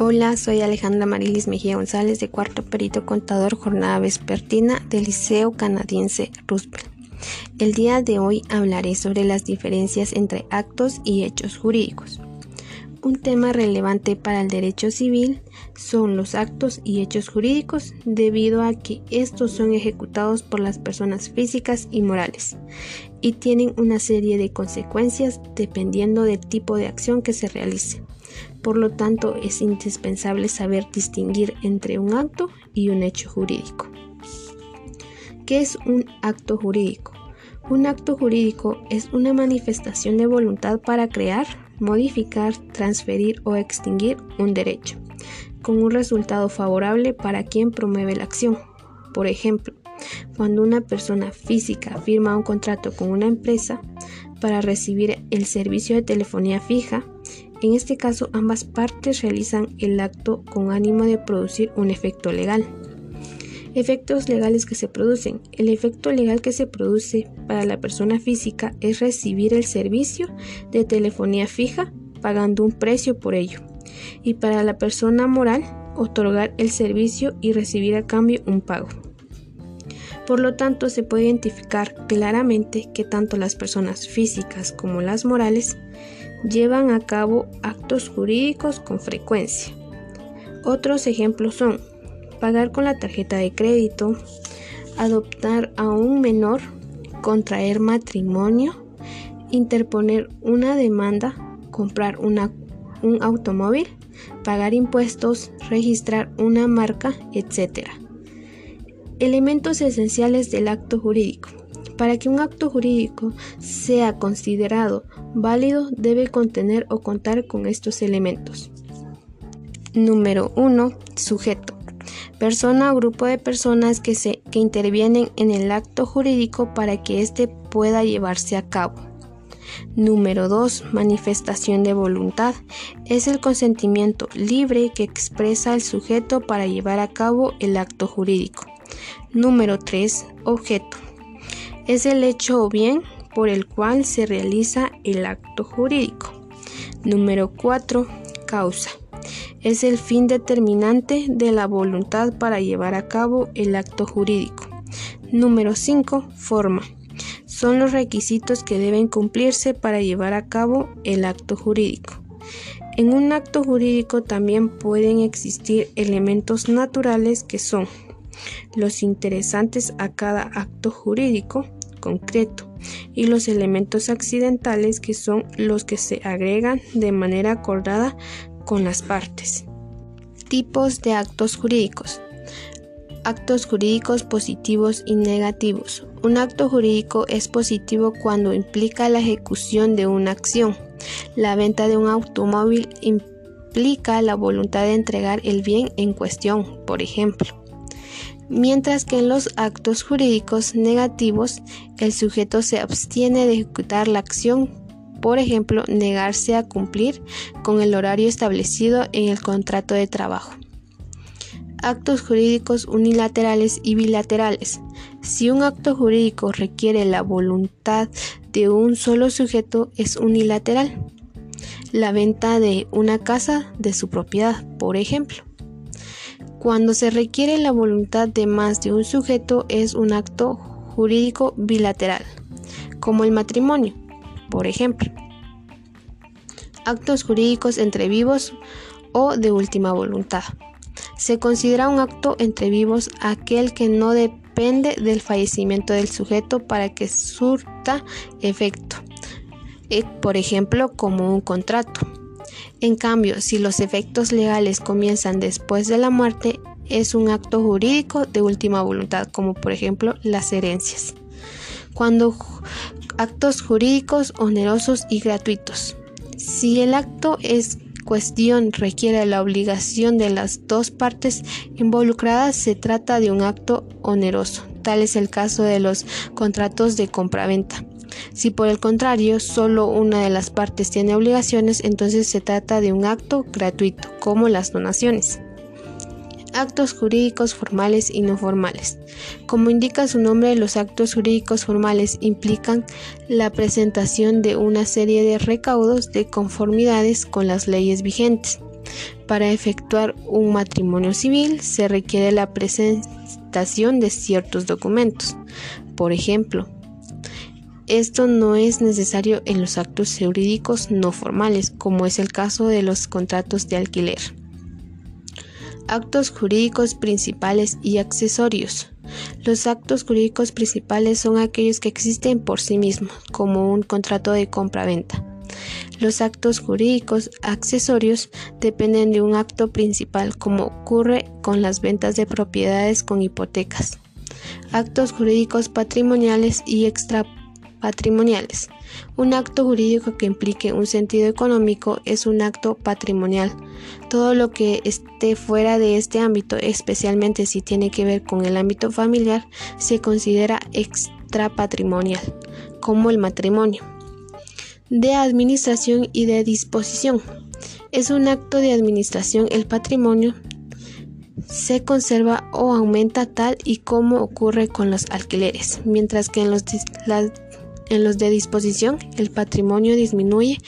Hola, soy Alejandra Marilis Mejía González de Cuarto Perito Contador Jornada Vespertina del Liceo Canadiense Roosevelt. El día de hoy hablaré sobre las diferencias entre actos y hechos jurídicos. Un tema relevante para el derecho civil son los actos y hechos jurídicos debido a que estos son ejecutados por las personas físicas y morales y tienen una serie de consecuencias dependiendo del tipo de acción que se realice. Por lo tanto, es indispensable saber distinguir entre un acto y un hecho jurídico. ¿Qué es un acto jurídico? Un acto jurídico es una manifestación de voluntad para crear, modificar, transferir o extinguir un derecho, con un resultado favorable para quien promueve la acción. Por ejemplo, cuando una persona física firma un contrato con una empresa para recibir el servicio de telefonía fija, en este caso ambas partes realizan el acto con ánimo de producir un efecto legal. Efectos legales que se producen. El efecto legal que se produce para la persona física es recibir el servicio de telefonía fija pagando un precio por ello. Y para la persona moral, otorgar el servicio y recibir a cambio un pago. Por lo tanto, se puede identificar claramente que tanto las personas físicas como las morales llevan a cabo actos jurídicos con frecuencia. Otros ejemplos son pagar con la tarjeta de crédito, adoptar a un menor, contraer matrimonio, interponer una demanda, comprar un automóvil, pagar impuestos, registrar una marca, etc. Elementos esenciales del acto jurídico. Para que un acto jurídico sea considerado válido debe contener o contar con estos elementos. Número 1. Sujeto persona o grupo de personas que, se, que intervienen en el acto jurídico para que éste pueda llevarse a cabo. Número 2. Manifestación de voluntad. Es el consentimiento libre que expresa el sujeto para llevar a cabo el acto jurídico. Número 3. Objeto. Es el hecho o bien por el cual se realiza el acto jurídico. Número 4. Causa es el fin determinante de la voluntad para llevar a cabo el acto jurídico. Número 5. Forma. Son los requisitos que deben cumplirse para llevar a cabo el acto jurídico. En un acto jurídico también pueden existir elementos naturales que son los interesantes a cada acto jurídico concreto y los elementos accidentales que son los que se agregan de manera acordada con las partes. Tipos de actos jurídicos. Actos jurídicos positivos y negativos. Un acto jurídico es positivo cuando implica la ejecución de una acción. La venta de un automóvil implica la voluntad de entregar el bien en cuestión, por ejemplo. Mientras que en los actos jurídicos negativos el sujeto se abstiene de ejecutar la acción por ejemplo, negarse a cumplir con el horario establecido en el contrato de trabajo. Actos jurídicos unilaterales y bilaterales. Si un acto jurídico requiere la voluntad de un solo sujeto, es unilateral. La venta de una casa de su propiedad, por ejemplo. Cuando se requiere la voluntad de más de un sujeto, es un acto jurídico bilateral, como el matrimonio por ejemplo. Actos jurídicos entre vivos o de última voluntad. Se considera un acto entre vivos aquel que no depende del fallecimiento del sujeto para que surta efecto, eh, por ejemplo, como un contrato. En cambio, si los efectos legales comienzan después de la muerte, es un acto jurídico de última voluntad, como por ejemplo las herencias. Cuando actos jurídicos onerosos y gratuitos. Si el acto es cuestión requiere la obligación de las dos partes involucradas, se trata de un acto oneroso. Tal es el caso de los contratos de compraventa. Si por el contrario solo una de las partes tiene obligaciones, entonces se trata de un acto gratuito, como las donaciones actos jurídicos formales y no formales. Como indica su nombre, los actos jurídicos formales implican la presentación de una serie de recaudos de conformidades con las leyes vigentes. Para efectuar un matrimonio civil se requiere la presentación de ciertos documentos. Por ejemplo, esto no es necesario en los actos jurídicos no formales, como es el caso de los contratos de alquiler. Actos jurídicos principales y accesorios. Los actos jurídicos principales son aquellos que existen por sí mismos, como un contrato de compra-venta. Los actos jurídicos accesorios dependen de un acto principal, como ocurre con las ventas de propiedades con hipotecas. Actos jurídicos patrimoniales y extrapatrimoniales. Un acto jurídico que implique un sentido económico es un acto patrimonial. Todo lo que esté fuera de este ámbito, especialmente si tiene que ver con el ámbito familiar, se considera extrapatrimonial, como el matrimonio de administración y de disposición. Es un acto de administración el patrimonio se conserva o aumenta tal y como ocurre con los alquileres, mientras que en los, en los de disposición el patrimonio disminuye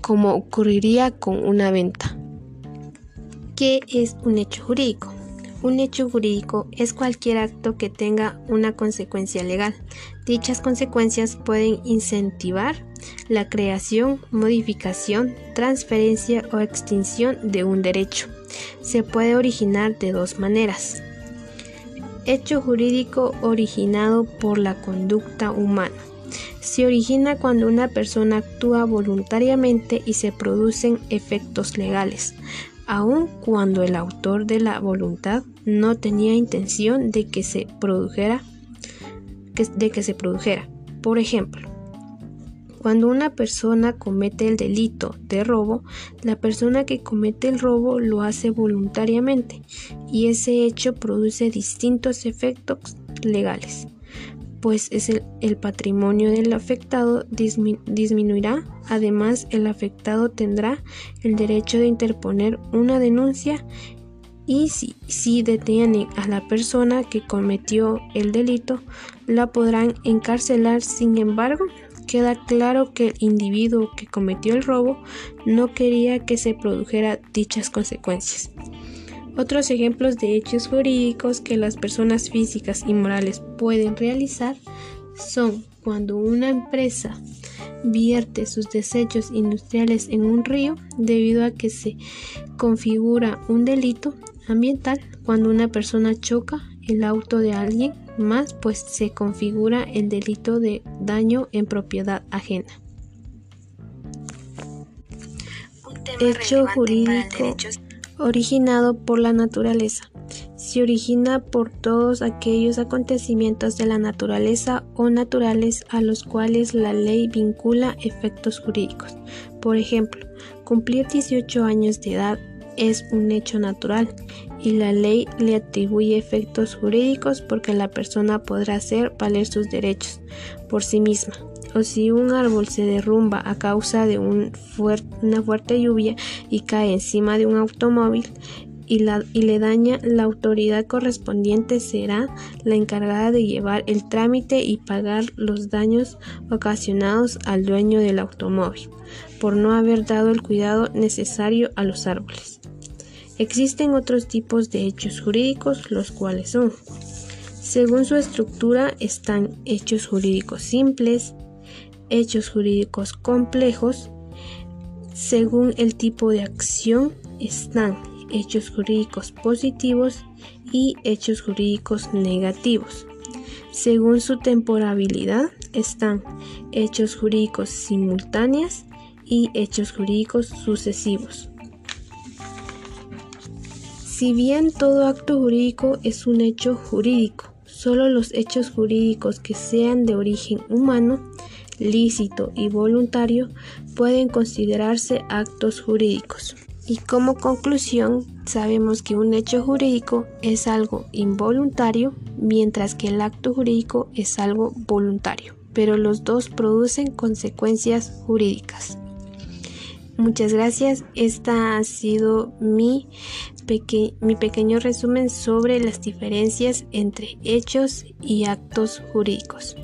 como ocurriría con una venta. ¿Qué es un hecho jurídico? Un hecho jurídico es cualquier acto que tenga una consecuencia legal. Dichas consecuencias pueden incentivar la creación, modificación, transferencia o extinción de un derecho. Se puede originar de dos maneras. Hecho jurídico originado por la conducta humana. Se origina cuando una persona actúa voluntariamente y se producen efectos legales, aun cuando el autor de la voluntad no tenía intención de que se produjera. Por ejemplo, cuando una persona comete el delito de robo, la persona que comete el robo lo hace voluntariamente y ese hecho produce distintos efectos legales, pues es el, patrimonio del afectado disminuirá, además el afectado tendrá el derecho de interponer una denuncia y si, si, detienen a la persona que cometió el delito, la podrán encarcelar. Sin embargo, queda claro que el individuo que cometió el robo no quería que se produjera dichas consecuencias. Otros ejemplos de hechos jurídicos que las personas físicas y morales pueden realizar son cuando una empresa vierte sus desechos industriales en un río debido a que se configura un delito ambiental, cuando una persona choca el auto de alguien más pues se configura el delito de daño en propiedad ajena. Hecho jurídico originado por la naturaleza. Se origina por todos aquellos acontecimientos de la naturaleza o naturales a los cuales la ley vincula efectos jurídicos. Por ejemplo, cumplir 18 años de edad es un hecho natural y la ley le atribuye efectos jurídicos porque la persona podrá hacer valer sus derechos por sí misma. O si un árbol se derrumba a causa de una fuerte lluvia y cae encima de un automóvil y, le daña, la autoridad correspondiente será la encargada de llevar el trámite y pagar los daños ocasionados al dueño del automóvil por no haber dado el cuidado necesario a los árboles. Existen otros tipos de hechos jurídicos, los cuales son, según su estructura, están hechos jurídicos simples, hechos jurídicos complejos, según el tipo de acción están hechos jurídicos positivos y hechos jurídicos negativos. Según su temporabilidad están hechos jurídicos simultáneos y hechos jurídicos sucesivos. Si bien todo acto jurídico es un hecho jurídico, solo los hechos jurídicos que sean de origen humano, lícito y voluntario pueden considerarse actos jurídicos. Y como conclusión, sabemos que un hecho jurídico es algo involuntario, mientras que el acto jurídico es algo voluntario, pero los dos producen consecuencias jurídicas. Muchas gracias. Esta ha sido mi, mi pequeño resumen sobre las diferencias entre hechos y actos jurídicos.